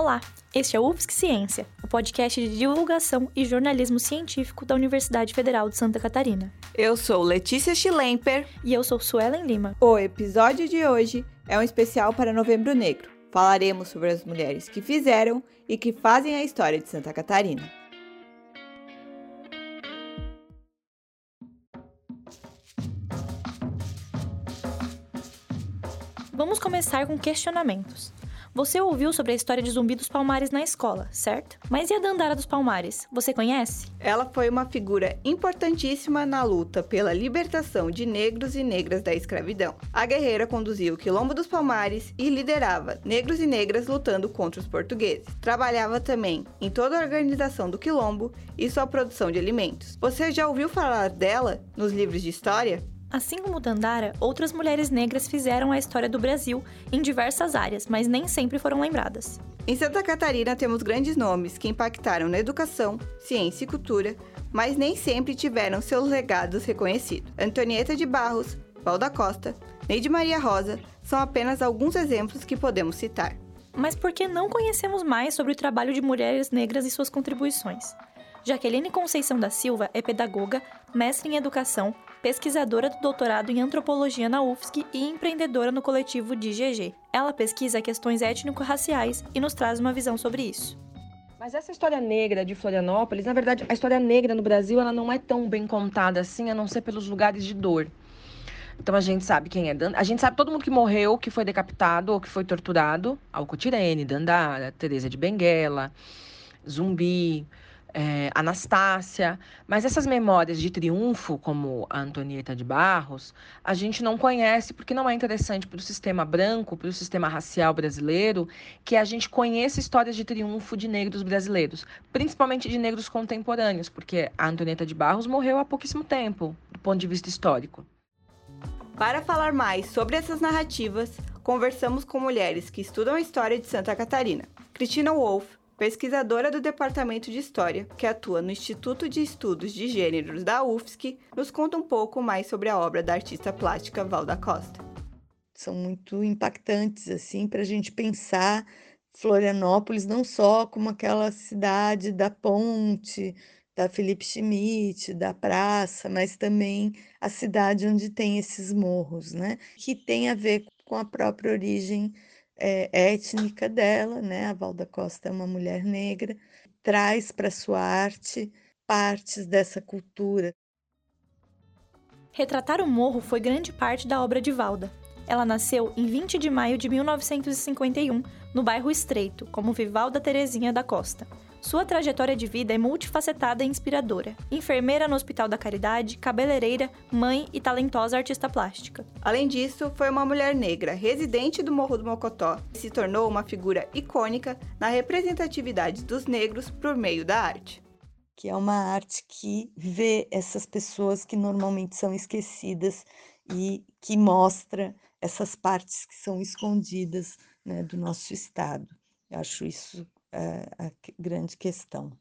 Olá, este é o UFSC Ciência, o podcast de divulgação e jornalismo científico da Universidade Federal de Santa Catarina. Eu sou Letícia Schlemper. E eu sou Suelen Lima. O episódio de hoje é um especial para Novembro Negro. Falaremos sobre as mulheres que fizeram e que fazem a história de Santa Catarina. Vamos começar com questionamentos. Você ouviu sobre a história de Zumbi dos Palmares na escola, certo? Mas e a Dandara dos Palmares? Você conhece? Ela foi uma figura importantíssima na luta pela libertação de negros e negras da escravidão. A guerreira conduzia o Quilombo dos Palmares e liderava negros e negras lutando contra os portugueses. Trabalhava também em toda a organização do Quilombo e sua produção de alimentos. Você já ouviu falar dela nos livros de história? Assim como Dandara, outras mulheres negras fizeram a história do Brasil em diversas áreas, mas nem sempre foram lembradas. Em Santa Catarina temos grandes nomes que impactaram na educação, ciência e cultura, mas nem sempre tiveram seus legados reconhecidos. Antonieta de Barros, Valda Costa, Neide Maria Rosa são apenas alguns exemplos que podemos citar. Mas por que não conhecemos mais sobre o trabalho de mulheres negras e suas contribuições? Jaqueline Conceição da Silva é pedagoga, mestre em educação, pesquisadora do doutorado em antropologia na UFSC e empreendedora no coletivo DGG. Ela pesquisa questões étnico-raciais e nos traz uma visão sobre isso. Mas essa história negra de Florianópolis, na verdade, a história negra no Brasil, ela não é tão bem contada assim, a não ser pelos lugares de dor. Então a gente sabe quem é. A gente sabe todo mundo que morreu, que foi decapitado ou que foi torturado. Alcotirene, Dandara, Teresa de Benguela, Zumbi, é, Anastácia, mas essas memórias de triunfo, como a Antonieta de Barros, a gente não conhece porque não é interessante para o sistema branco, para o sistema racial brasileiro, que a gente conheça histórias de triunfo de negros brasileiros, principalmente de negros contemporâneos, porque a Antonieta de Barros morreu há pouquíssimo tempo, do ponto de vista histórico. Para falar mais sobre essas narrativas, conversamos com mulheres que estudam a história de Santa Catarina. Cristina Wolff, pesquisadora do Departamento de História, que atua no Instituto de Estudos de Gêneros da UFSC, nos conta um pouco mais sobre a obra da artista plástica Valda Costa. São muito impactantes, assim, para a gente pensar Florianópolis não só como aquela cidade da ponte, da Felipe Schmidt, da praça, mas também a cidade onde tem esses morros, né? Que tem a ver com a própria origem é, étnica dela, né? A Valda Costa é uma mulher negra, traz para sua arte partes dessa cultura. Retratar o morro foi grande parte da obra de Valda. Ela nasceu em 20 de maio de 1951, no bairro Estreito, como Vivalda Terezinha da Costa. Sua trajetória de vida é multifacetada e inspiradora. Enfermeira no Hospital da Caridade, cabeleireira, mãe e talentosa artista plástica. Além disso, foi uma mulher negra residente do Morro do Mocotó e se tornou uma figura icônica na representatividade dos negros por meio da arte. Que é uma arte que vê essas pessoas que normalmente são esquecidas e que mostra essas partes que são escondidas né, do nosso Estado. Eu acho isso é, a grande questão.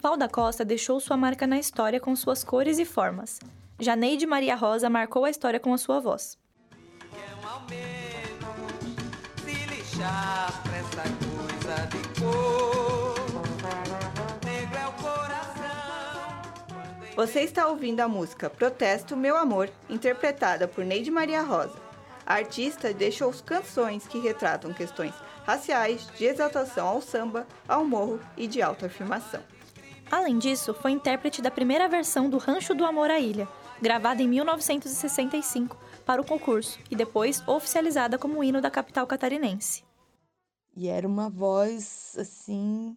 Valda Costa deixou sua marca na história com suas cores e formas. Janeide Maria Rosa marcou a história com a sua voz. Você está ouvindo a música Protesto Meu Amor, interpretada por Neide Maria Rosa. A artista deixou canções que retratam questões raciais, de exaltação ao samba, ao morro e de autoafirmação. Além disso, foi intérprete da primeira versão do Rancho do Amor à Ilha, gravada em 1965 para o concurso e depois oficializada como hino da capital catarinense. E era uma voz assim,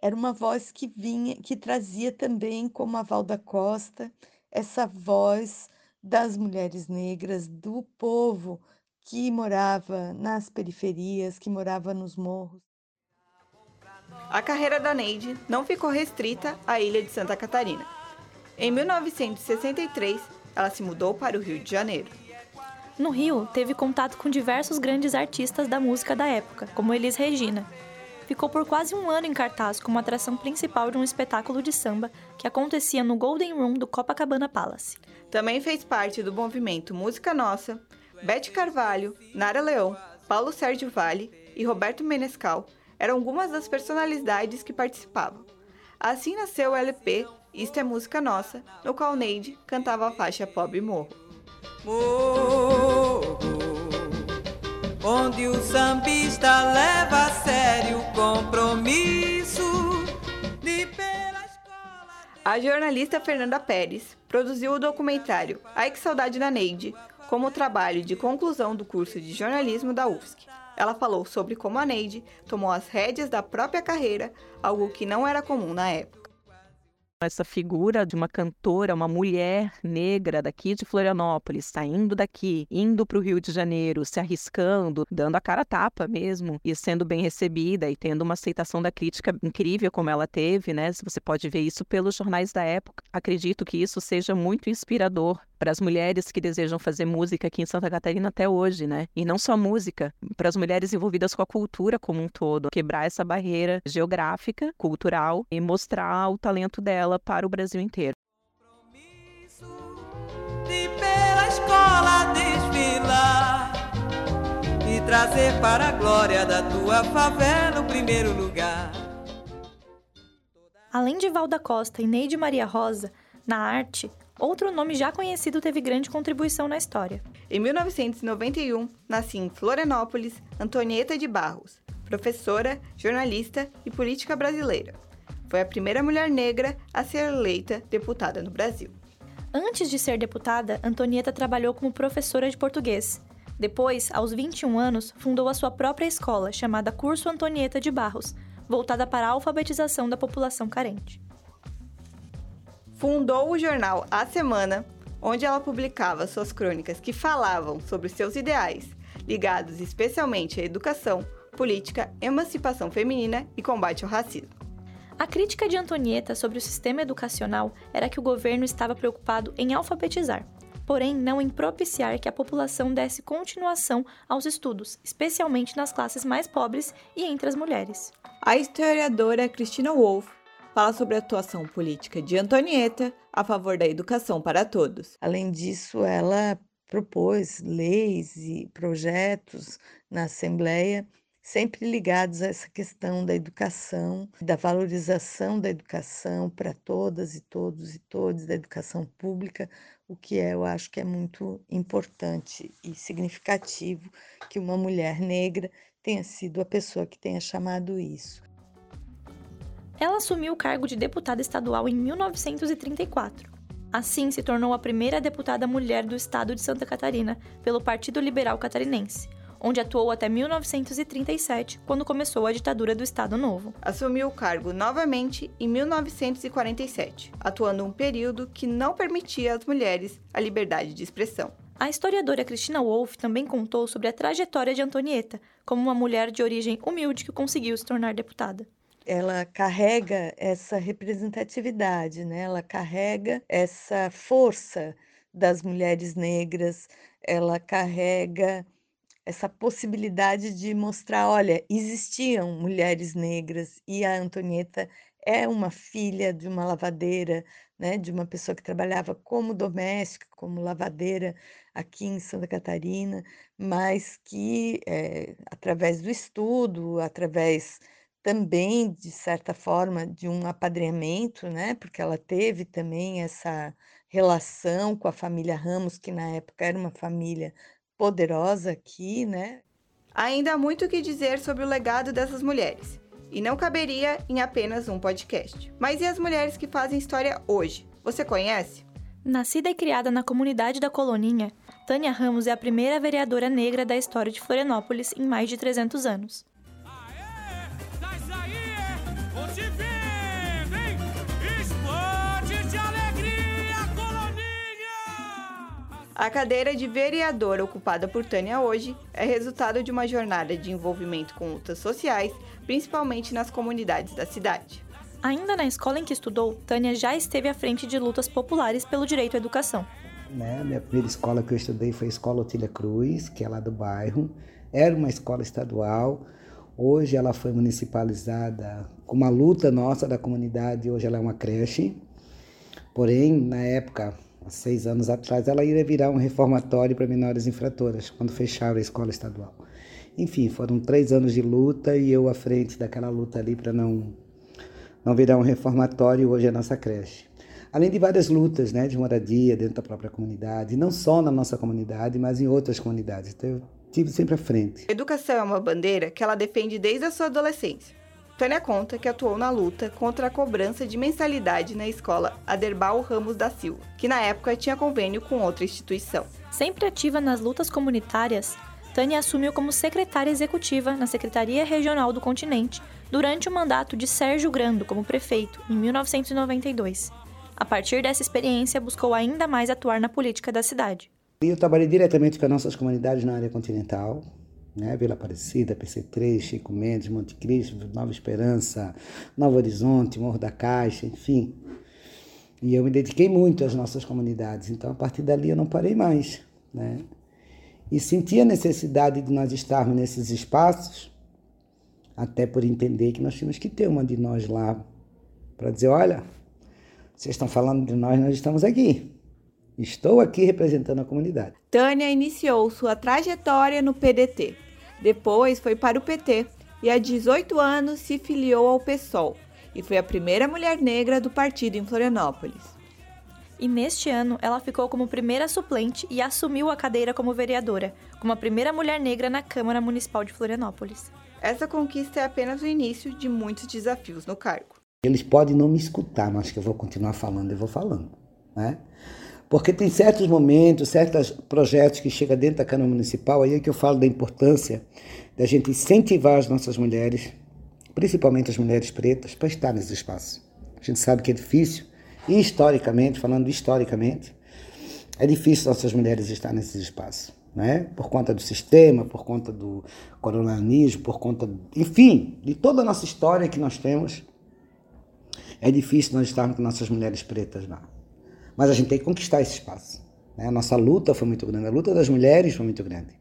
era uma voz que vinha, que trazia também como a Val da Costa essa voz das mulheres negras, do povo que morava nas periferias, que morava nos morros. A carreira da Neide não ficou restrita à ilha de Santa Catarina. Em 1963, ela se mudou para o Rio de Janeiro. No Rio, teve contato com diversos grandes artistas da música da época, como Elis Regina. Ficou por quase um ano em cartaz como atração principal de um espetáculo de samba que acontecia no Golden Room do Copacabana Palace. Também fez parte do movimento Música Nossa, Bete Carvalho, Nara Leão, Paulo Sérgio Vale e Roberto Menescal eram algumas das personalidades que participavam. Assim nasceu o LP Isto é Música Nossa, no qual Neide cantava a faixa Pobre Morro. Morro, onde o sambista leva a sério o compromisso de pela escola... A jornalista Fernanda Pérez produziu o documentário Ai que Saudade da Neide, como trabalho de conclusão do curso de jornalismo da UFSC. Ela falou sobre como a Neide tomou as rédeas da própria carreira, algo que não era comum na época essa figura de uma cantora, uma mulher negra daqui de Florianópolis, saindo daqui, indo para o Rio de Janeiro, se arriscando, dando a cara tapa mesmo e sendo bem recebida e tendo uma aceitação da crítica incrível como ela teve, né? Você pode ver isso pelos jornais da época. Acredito que isso seja muito inspirador para as mulheres que desejam fazer música aqui em Santa Catarina até hoje, né? E não só música, para as mulheres envolvidas com a cultura como um todo, quebrar essa barreira geográfica, cultural e mostrar o talento dela para o Brasil inteiro. De pela escola desfilar e trazer para a glória da tua favela o primeiro lugar. Além de Valda Costa e Neide Maria Rosa, na arte, outro nome já conhecido teve grande contribuição na história. Em 1991, nascia em Florianópolis Antonieta de Barros, professora, jornalista e política brasileira. Foi a primeira mulher negra a ser eleita deputada no Brasil. Antes de ser deputada, Antonieta trabalhou como professora de português. Depois, aos 21 anos, fundou a sua própria escola, chamada Curso Antonieta de Barros, voltada para a alfabetização da população carente fundou o jornal A Semana, onde ela publicava suas crônicas que falavam sobre seus ideais, ligados especialmente à educação, política, emancipação feminina e combate ao racismo. A crítica de Antonieta sobre o sistema educacional era que o governo estava preocupado em alfabetizar, porém não em propiciar que a população desse continuação aos estudos, especialmente nas classes mais pobres e entre as mulheres. A historiadora Cristina Wolff fala sobre a atuação política de Antonieta a favor da educação para todos. Além disso, ela propôs leis e projetos na Assembleia sempre ligados a essa questão da educação, da valorização da educação para todas e todos e todos, da educação pública, o que é, eu acho que é muito importante e significativo que uma mulher negra tenha sido a pessoa que tenha chamado isso. Ela assumiu o cargo de deputada estadual em 1934. Assim, se tornou a primeira deputada mulher do estado de Santa Catarina pelo Partido Liberal Catarinense, onde atuou até 1937, quando começou a ditadura do Estado Novo. Assumiu o cargo novamente em 1947, atuando um período que não permitia às mulheres a liberdade de expressão. A historiadora Cristina Wolff também contou sobre a trajetória de Antonieta, como uma mulher de origem humilde que conseguiu se tornar deputada ela carrega essa representatividade, né? Ela carrega essa força das mulheres negras, ela carrega essa possibilidade de mostrar, olha, existiam mulheres negras e a Antonieta é uma filha de uma lavadeira, né, de uma pessoa que trabalhava como doméstica, como lavadeira aqui em Santa Catarina, mas que é, através do estudo, através também, de certa forma, de um apadrinhamento, né? Porque ela teve também essa relação com a família Ramos, que na época era uma família poderosa aqui, né? Ainda há muito o que dizer sobre o legado dessas mulheres, e não caberia em apenas um podcast. Mas e as mulheres que fazem história hoje? Você conhece? Nascida e criada na comunidade da Coloninha, Tânia Ramos é a primeira vereadora negra da história de Florianópolis em mais de 300 anos. A cadeira de vereadora ocupada por Tânia hoje é resultado de uma jornada de envolvimento com lutas sociais, principalmente nas comunidades da cidade. Ainda na escola em que estudou, Tânia já esteve à frente de lutas populares pelo direito à educação. Né? Minha primeira escola que eu estudei foi a Escola Otília Cruz, que é lá do bairro. Era uma escola estadual. Hoje ela foi municipalizada com uma luta nossa da comunidade. Hoje ela é uma creche. Porém, na época, seis anos atrás, ela iria virar um reformatório para menores infratoras, quando fecharam a escola estadual. Enfim, foram três anos de luta e eu à frente daquela luta ali para não, não virar um reformatório, hoje é a nossa creche. Além de várias lutas né, de moradia dentro da própria comunidade, não só na nossa comunidade, mas em outras comunidades. Então, eu tive sempre à frente. Educação é uma bandeira que ela defende desde a sua adolescência. Tânia conta que atuou na luta contra a cobrança de mensalidade na escola Aderbal Ramos da Silva, que na época tinha convênio com outra instituição. Sempre ativa nas lutas comunitárias, Tânia assumiu como secretária executiva na Secretaria Regional do Continente durante o mandato de Sérgio Grando como prefeito, em 1992. A partir dessa experiência, buscou ainda mais atuar na política da cidade. Eu trabalhei diretamente com as nossas comunidades na área continental, né? Vila Aparecida, PC3, Chico Mendes, Monte Cristo, Nova Esperança, Novo Horizonte, Morro da Caixa, enfim. E eu me dediquei muito às nossas comunidades, então a partir dali eu não parei mais, né? E senti a necessidade de nós estarmos nesses espaços, até por entender que nós tínhamos que ter uma de nós lá para dizer, olha, vocês estão falando de nós, nós estamos aqui. Estou aqui representando a comunidade. Tânia iniciou sua trajetória no PDT. Depois foi para o PT e, há 18 anos, se filiou ao PSOL e foi a primeira mulher negra do partido em Florianópolis. E neste ano, ela ficou como primeira suplente e assumiu a cadeira como vereadora, como a primeira mulher negra na Câmara Municipal de Florianópolis. Essa conquista é apenas o início de muitos desafios no cargo. Eles podem não me escutar, mas que eu vou continuar falando, eu vou falando, né? Porque tem certos momentos, certos projetos que chegam dentro da Câmara Municipal, aí é que eu falo da importância da gente incentivar as nossas mulheres, principalmente as mulheres pretas, para estar nesse espaço. A gente sabe que é difícil, e historicamente, falando historicamente, é difícil nossas mulheres estar nesse espaço. Né? Por conta do sistema, por conta do colonialismo, por conta, enfim, de toda a nossa história que nós temos, é difícil nós estarmos com nossas mulheres pretas lá. Mas a gente tem que conquistar esse espaço. Né? A nossa luta foi muito grande, a luta das mulheres foi muito grande.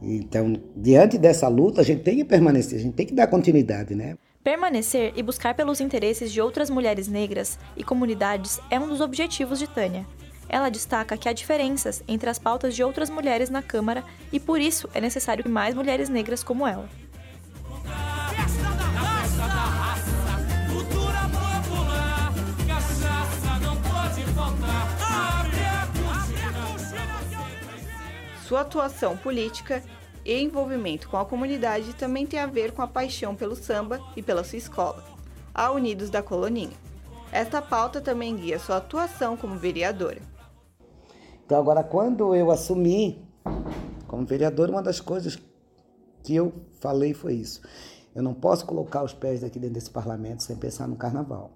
Então, diante dessa luta, a gente tem que permanecer, a gente tem que dar continuidade, né? Permanecer e buscar pelos interesses de outras mulheres negras e comunidades é um dos objetivos de Tânia. Ela destaca que há diferenças entre as pautas de outras mulheres na Câmara e por isso é necessário que mais mulheres negras como ela. Sua atuação política e envolvimento com a comunidade também tem a ver com a paixão pelo samba e pela sua escola, a Unidos da Coloninha. Esta pauta também guia sua atuação como vereadora. Então, agora, quando eu assumi como vereador, uma das coisas que eu falei foi isso. Eu não posso colocar os pés aqui dentro desse parlamento sem pensar no carnaval.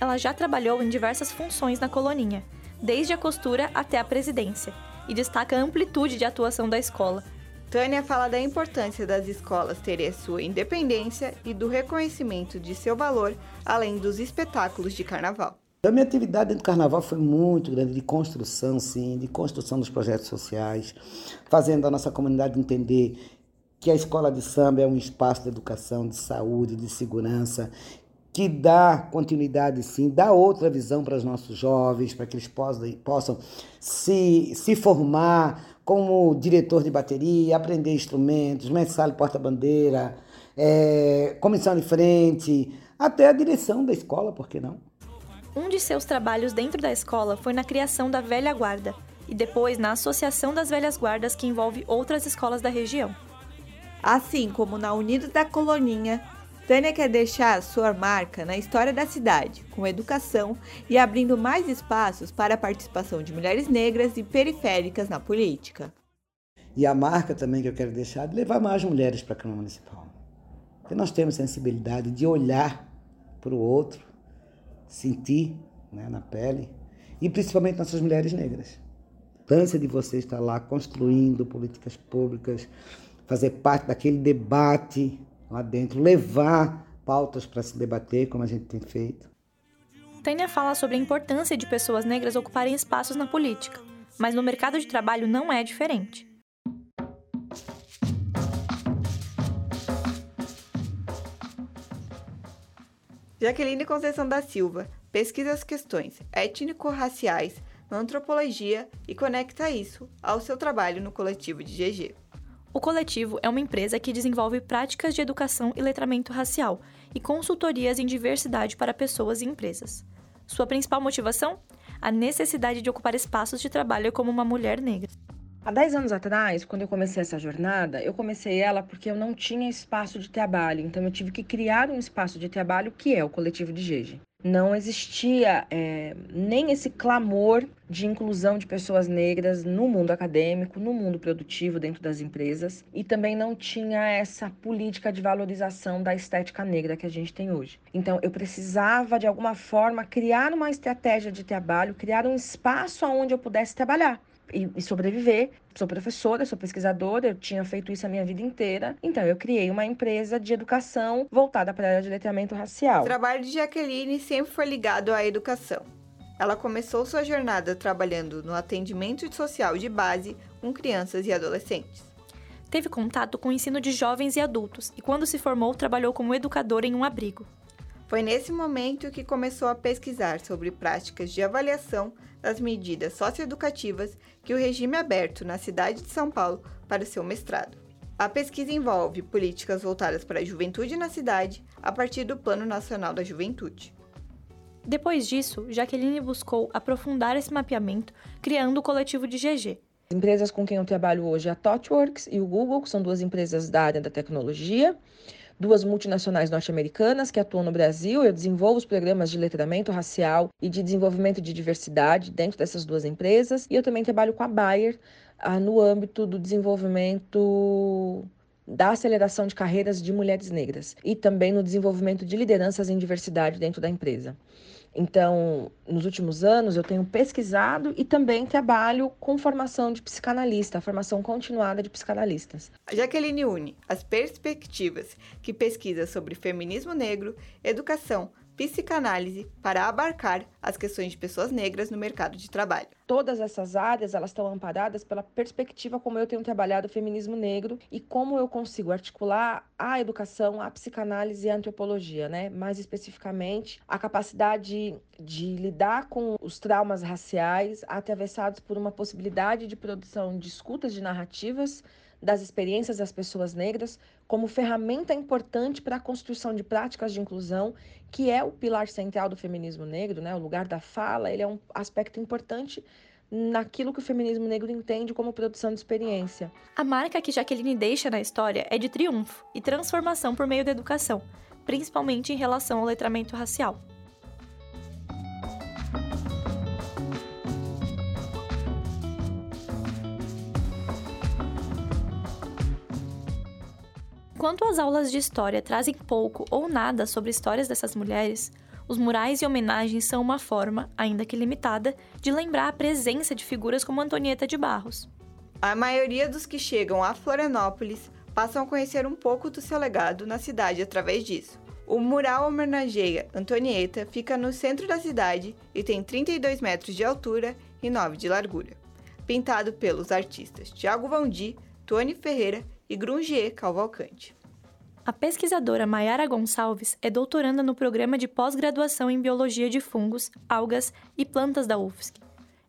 Ela já trabalhou em diversas funções na coloninha, desde a costura até a presidência e destaca a amplitude de atuação da escola. Tânia fala da importância das escolas terem a sua independência e do reconhecimento de seu valor, além dos espetáculos de carnaval. A minha atividade dentro do carnaval foi muito grande, de construção, sim, de construção dos projetos sociais, fazendo a nossa comunidade entender que a escola de samba é um espaço de educação, de saúde, de segurança, que dá continuidade, sim, dá outra visão para os nossos jovens, para que eles possam, possam se, se formar como diretor de bateria, aprender instrumentos, mestre porta-bandeira, é, comissão de frente, até a direção da escola, por que não? Um de seus trabalhos dentro da escola foi na criação da Velha Guarda e depois na Associação das Velhas Guardas, que envolve outras escolas da região. Assim como na Unidos da Coloninha, Tânia quer deixar sua marca na história da cidade, com educação e abrindo mais espaços para a participação de mulheres negras e periféricas na política. E a marca também que eu quero deixar é levar mais mulheres para a Câmara Municipal. Porque nós temos sensibilidade de olhar para o outro, sentir né, na pele, e principalmente nossas mulheres negras. A importância de você estar lá construindo políticas públicas, fazer parte daquele debate lá dentro, levar pautas para se debater, como a gente tem feito. Tânia fala sobre a importância de pessoas negras ocuparem espaços na política, mas no mercado de trabalho não é diferente. Jaqueline Conceição da Silva pesquisa as questões étnico-raciais na antropologia e conecta isso ao seu trabalho no coletivo de GG. O coletivo é uma empresa que desenvolve práticas de educação e letramento racial e consultorias em diversidade para pessoas e empresas. Sua principal motivação? A necessidade de ocupar espaços de trabalho como uma mulher negra. Há 10 anos atrás, quando eu comecei essa jornada, eu comecei ela porque eu não tinha espaço de trabalho. Então, eu tive que criar um espaço de trabalho que é o coletivo de Jeje. Não existia é, nem esse clamor de inclusão de pessoas negras no mundo acadêmico, no mundo produtivo, dentro das empresas, e também não tinha essa política de valorização da estética negra que a gente tem hoje. Então, eu precisava, de alguma forma, criar uma estratégia de trabalho, criar um espaço onde eu pudesse trabalhar e, e sobreviver. Sou professora, sou pesquisadora, eu tinha feito isso a minha vida inteira. Então, eu criei uma empresa de educação voltada para a área de letramento racial. O trabalho de Jaqueline sempre foi ligado à educação. Ela começou sua jornada trabalhando no atendimento social de base com crianças e adolescentes. Teve contato com o ensino de jovens e adultos e, quando se formou, trabalhou como educadora em um abrigo. Foi nesse momento que começou a pesquisar sobre práticas de avaliação das medidas socioeducativas que o regime aberto na cidade de São Paulo para o seu mestrado. A pesquisa envolve políticas voltadas para a juventude na cidade a partir do Plano Nacional da Juventude. Depois disso, Jaqueline buscou aprofundar esse mapeamento, criando o coletivo de GG. Empresas com quem eu trabalho hoje, a ThoughtWorks e o Google, que são duas empresas da área da tecnologia duas multinacionais norte-americanas que atuam no Brasil. Eu desenvolvo os programas de letramento racial e de desenvolvimento de diversidade dentro dessas duas empresas. E eu também trabalho com a Bayer ah, no âmbito do desenvolvimento da aceleração de carreiras de mulheres negras e também no desenvolvimento de lideranças em diversidade dentro da empresa. Então, nos últimos anos, eu tenho pesquisado e também trabalho com formação de psicanalista, formação continuada de psicanalistas. Jaqueline une as perspectivas que pesquisa sobre feminismo negro, educação, psicanálise para abarcar as questões de pessoas negras no mercado de trabalho. Todas essas áreas elas estão amparadas pela perspectiva como eu tenho trabalhado o feminismo negro e como eu consigo articular a educação, a psicanálise e a antropologia, né? Mais especificamente, a capacidade de lidar com os traumas raciais atravessados por uma possibilidade de produção de escutas de narrativas das experiências das pessoas negras como ferramenta importante para a construção de práticas de inclusão, que é o pilar central do feminismo negro, né? O lugar da fala, ele é um aspecto importante naquilo que o feminismo negro entende como produção de experiência. A marca que Jaqueline deixa na história é de triunfo e transformação por meio da educação, principalmente em relação ao letramento racial. Enquanto as aulas de história trazem pouco ou nada sobre histórias dessas mulheres, os murais e homenagens são uma forma, ainda que limitada, de lembrar a presença de figuras como Antonieta de Barros. A maioria dos que chegam a Florianópolis passam a conhecer um pouco do seu legado na cidade através disso. O mural homenageia Antonieta fica no centro da cidade e tem 32 metros de altura e 9 de largura. Pintado pelos artistas Tiago Valdi, Tony Ferreira e Grungier Cavalcante. A pesquisadora Mayara Gonçalves é doutoranda no programa de pós-graduação em Biologia de Fungos, Algas e Plantas da UFSC.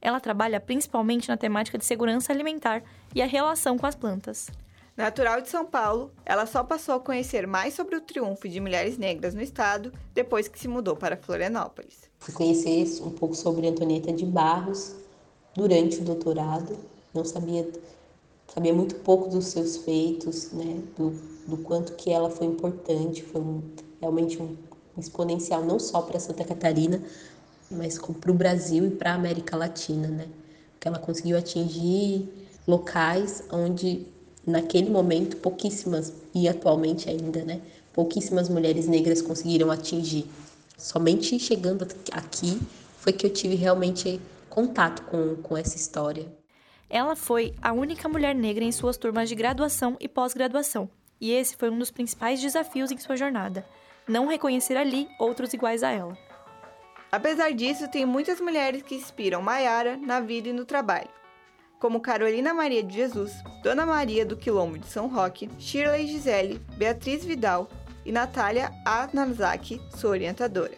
Ela trabalha principalmente na temática de segurança alimentar e a relação com as plantas. Natural de São Paulo, ela só passou a conhecer mais sobre o triunfo de mulheres negras no estado depois que se mudou para Florianópolis. Fui conhecer um pouco sobre Antonieta de Barros durante o doutorado. Não sabia sabia muito pouco dos seus feitos, né, do, do quanto que ela foi importante, foi um, realmente um exponencial não só para Santa Catarina, mas para o Brasil e para a América Latina, né, que ela conseguiu atingir locais onde naquele momento pouquíssimas e atualmente ainda, né, pouquíssimas mulheres negras conseguiram atingir. Somente chegando aqui foi que eu tive realmente contato com, com essa história. Ela foi a única mulher negra em suas turmas de graduação e pós-graduação, e esse foi um dos principais desafios em sua jornada: não reconhecer ali outros iguais a ela. Apesar disso, tem muitas mulheres que inspiram Maiara na vida e no trabalho, como Carolina Maria de Jesus, Dona Maria do Quilombo de São Roque, Shirley Gisele, Beatriz Vidal e Natália Anazaki, sua orientadora.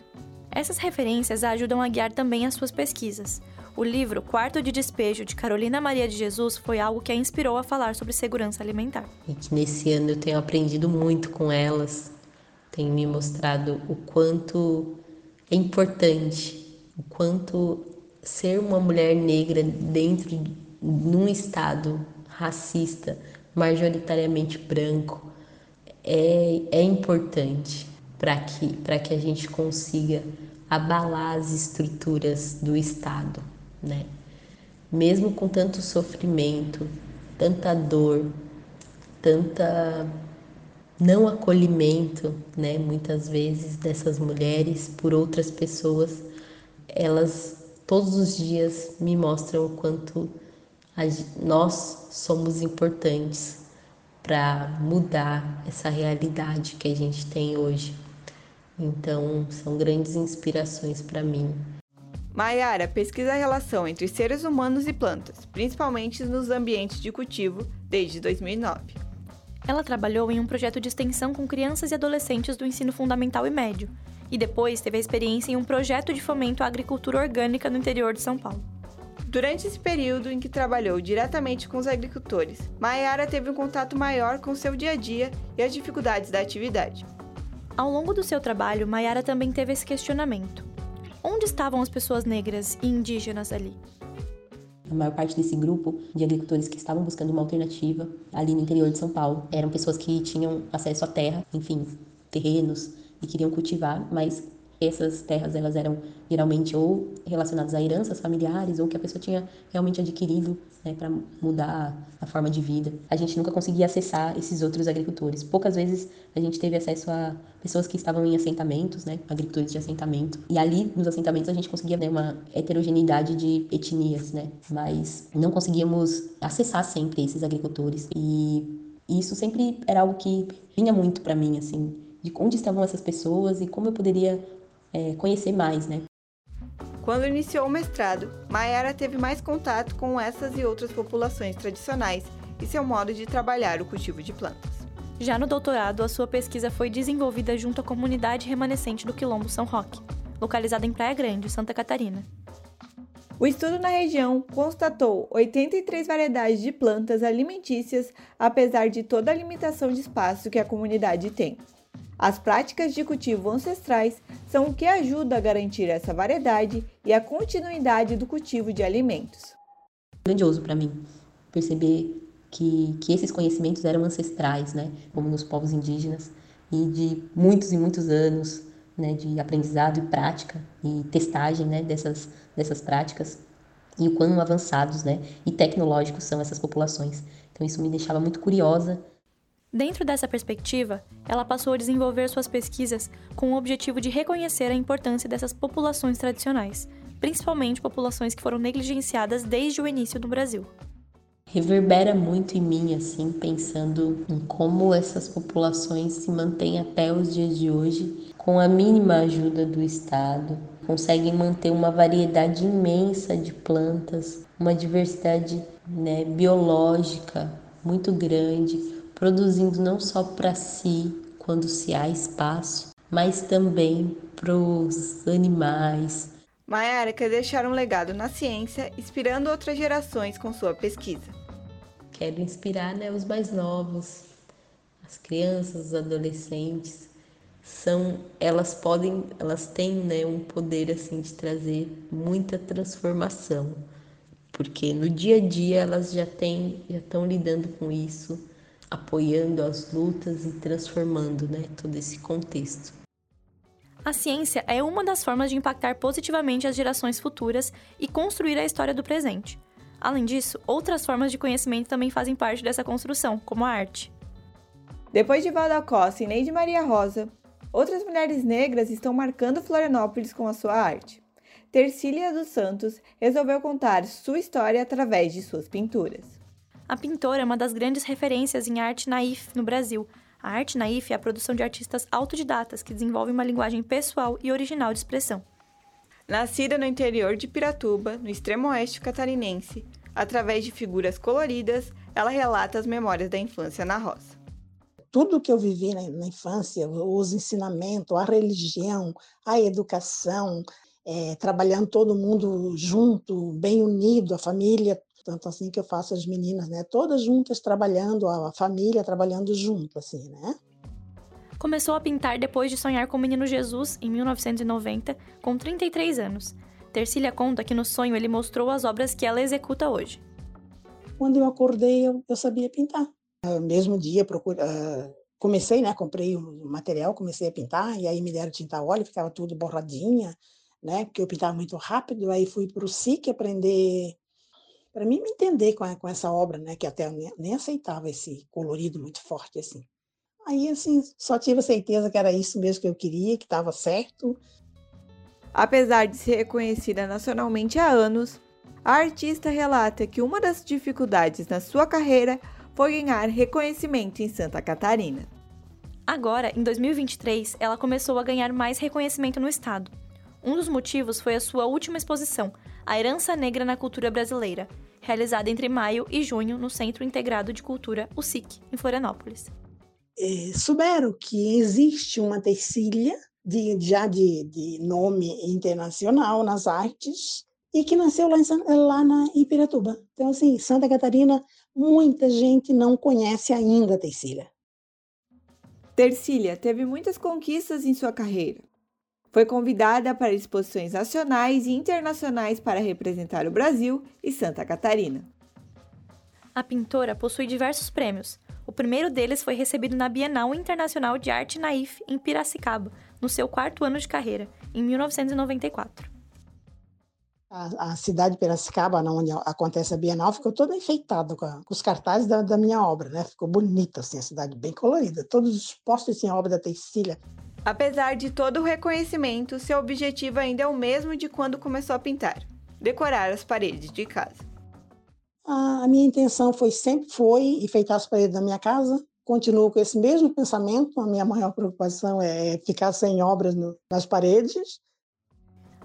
Essas referências ajudam a guiar também as suas pesquisas. O livro Quarto de Despejo, de Carolina Maria de Jesus, foi algo que a inspirou a falar sobre segurança alimentar. E que nesse ano eu tenho aprendido muito com elas, tem me mostrado o quanto é importante, o quanto ser uma mulher negra dentro de num estado racista, majoritariamente branco, é, é importante para que, que a gente consiga abalar as estruturas do Estado né? Mesmo com tanto sofrimento, tanta dor, tanta não acolhimento, né, muitas vezes dessas mulheres por outras pessoas, elas todos os dias me mostram o quanto nós somos importantes para mudar essa realidade que a gente tem hoje. Então, são grandes inspirações para mim. Maiara pesquisa a relação entre seres humanos e plantas, principalmente nos ambientes de cultivo, desde 2009. Ela trabalhou em um projeto de extensão com crianças e adolescentes do ensino fundamental e médio, e depois teve a experiência em um projeto de fomento à agricultura orgânica no interior de São Paulo. Durante esse período em que trabalhou diretamente com os agricultores, Maiara teve um contato maior com seu dia a dia e as dificuldades da atividade. Ao longo do seu trabalho, Maiara também teve esse questionamento: Onde estavam as pessoas negras e indígenas ali? A maior parte desse grupo de agricultores que estavam buscando uma alternativa ali no interior de São Paulo eram pessoas que tinham acesso à terra, enfim, terrenos e queriam cultivar, mas essas terras elas eram geralmente ou relacionadas a heranças familiares ou que a pessoa tinha realmente adquirido né, para mudar a forma de vida. A gente nunca conseguia acessar esses outros agricultores. Poucas vezes a gente teve acesso a pessoas que estavam em assentamentos, né, agricultores de assentamento. E ali nos assentamentos a gente conseguia né, uma heterogeneidade de etnias, né, mas não conseguíamos acessar sempre esses agricultores. E isso sempre era algo que vinha muito para mim, assim, de onde estavam essas pessoas e como eu poderia é, conhecer mais, né? Quando iniciou o mestrado, Mayara teve mais contato com essas e outras populações tradicionais e seu modo de trabalhar o cultivo de plantas. Já no doutorado, a sua pesquisa foi desenvolvida junto à comunidade remanescente do Quilombo São Roque, localizada em Praia Grande, Santa Catarina. O estudo na região constatou 83 variedades de plantas alimentícias, apesar de toda a limitação de espaço que a comunidade tem. As práticas de cultivo ancestrais são o que ajuda a garantir essa variedade e a continuidade do cultivo de alimentos. Grandioso para mim perceber que, que esses conhecimentos eram ancestrais, né, como nos povos indígenas, e de muitos e muitos anos né, de aprendizado e prática e testagem né, dessas, dessas práticas e o quão avançados né, e tecnológicos são essas populações. Então isso me deixava muito curiosa Dentro dessa perspectiva, ela passou a desenvolver suas pesquisas com o objetivo de reconhecer a importância dessas populações tradicionais, principalmente populações que foram negligenciadas desde o início do Brasil. Reverbera muito em mim, assim, pensando em como essas populações se mantêm até os dias de hoje, com a mínima ajuda do Estado, conseguem manter uma variedade imensa de plantas, uma diversidade né, biológica muito grande, produzindo não só para si, quando se há espaço, mas também para os animais. Maiara quer deixar um legado na ciência, inspirando outras gerações com sua pesquisa. Quero inspirar né, os mais novos, as crianças, os adolescentes. São, elas podem, elas têm né, um poder assim de trazer muita transformação, porque no dia a dia elas já têm, já estão lidando com isso apoiando as lutas e transformando né, todo esse contexto. A ciência é uma das formas de impactar positivamente as gerações futuras e construir a história do presente. Além disso, outras formas de conhecimento também fazem parte dessa construção, como a arte. Depois de Valda Costa e Neide Maria Rosa, outras mulheres negras estão marcando Florianópolis com a sua arte. Tercília dos Santos resolveu contar sua história através de suas pinturas. A pintora é uma das grandes referências em arte naif no Brasil. A arte naif é a produção de artistas autodidatas que desenvolvem uma linguagem pessoal e original de expressão. Nascida no interior de Piratuba, no extremo oeste catarinense, através de figuras coloridas, ela relata as memórias da infância na roça. Tudo que eu vivi na, na infância, os ensinamentos, a religião, a educação, é, trabalhando todo mundo junto, bem unido, a família, tanto assim que eu faço as meninas, né, todas juntas trabalhando, a família trabalhando junto, assim, né. Começou a pintar depois de sonhar com o menino Jesus em 1990, com 33 anos. Tercília conta que no sonho ele mostrou as obras que ela executa hoje. Quando eu acordei, eu, eu sabia pintar. No mesmo dia, procura, uh, comecei, né, comprei o material, comecei a pintar, e aí me deram tinta óleo, ficava tudo borradinha, né, porque eu pintava muito rápido, aí fui para o SIC aprender, para mim me entender com, a, com essa obra, né, que até nem, nem aceitava esse colorido muito forte, assim. Aí, assim, só tive a certeza que era isso mesmo que eu queria, que estava certo. Apesar de ser reconhecida nacionalmente há anos, a artista relata que uma das dificuldades na sua carreira foi ganhar reconhecimento em Santa Catarina. Agora, em 2023, ela começou a ganhar mais reconhecimento no estado. Um dos motivos foi a sua última exposição, A Herança Negra na Cultura Brasileira, realizada entre maio e junho no Centro Integrado de Cultura, o SIC, em Florianópolis. É, souberam que existe uma Tecília, de, já de, de nome internacional nas artes, e que nasceu lá em, lá na, em Piratuba. Então, assim, Santa Catarina, muita gente não conhece ainda a Tercília. Tercília teve muitas conquistas em sua carreira. Foi convidada para exposições nacionais e internacionais para representar o Brasil e Santa Catarina. A pintora possui diversos prêmios. O primeiro deles foi recebido na Bienal Internacional de Arte Naif, em Piracicaba, no seu quarto ano de carreira, em 1994 a, a, cidade de Piracicaba, onde acontece a Bienal, ficou toda enfeitada com, a, com os cartazes da, da, minha obra, né? Ficou bonita, assim, a cidade bem colorida. Todos os postos tinham obra da Tecília. Apesar de todo o reconhecimento, seu objetivo ainda é o mesmo de quando começou a pintar: decorar as paredes de casa. A, minha intenção foi sempre foi enfeitar as paredes da minha casa. Continuo com esse mesmo pensamento. A minha maior preocupação é ficar sem obras no, nas paredes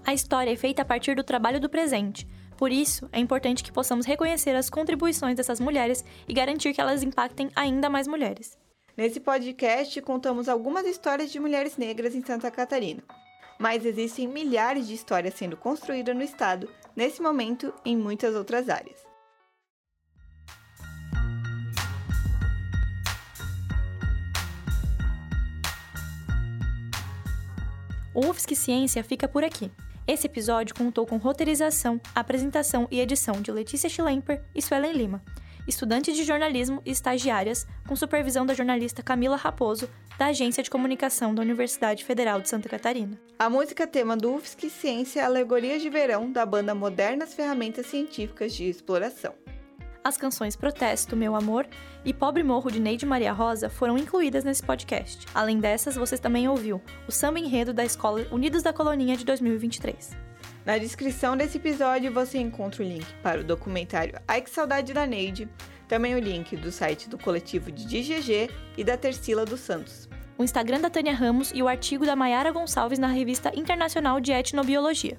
a história é feita a partir do trabalho do presente. Por isso, é importante que possamos reconhecer as contribuições dessas mulheres e garantir que elas impactem ainda mais mulheres. Nesse podcast, contamos algumas histórias de mulheres negras em Santa Catarina. Mas existem milhares de histórias sendo construídas no estado, nesse momento, em muitas outras áreas. O UFSC Ciência fica por aqui. Esse episódio contou com roteirização, apresentação e edição de Letícia Schlemper e Suelen Lima, estudantes de jornalismo e estagiárias, com supervisão da jornalista Camila Raposo, da Agência de Comunicação da Universidade Federal de Santa Catarina. A música tema do UFSC Ciência é Alegorias de Verão, da banda Modernas Ferramentas Científicas de Exploração. As canções Protesto, Meu Amor e Pobre Morro de Neide Maria Rosa foram incluídas nesse podcast. Além dessas, vocês também ouviu o samba enredo da Escola Unidos da Coloninha de 2023. Na descrição desse episódio você encontra o link para o documentário Ai Que Saudade da Neide, também o link do site do coletivo de DGG e da Tercila dos Santos. O Instagram da Tânia Ramos e o artigo da Mayara Gonçalves na revista Internacional de Etnobiologia.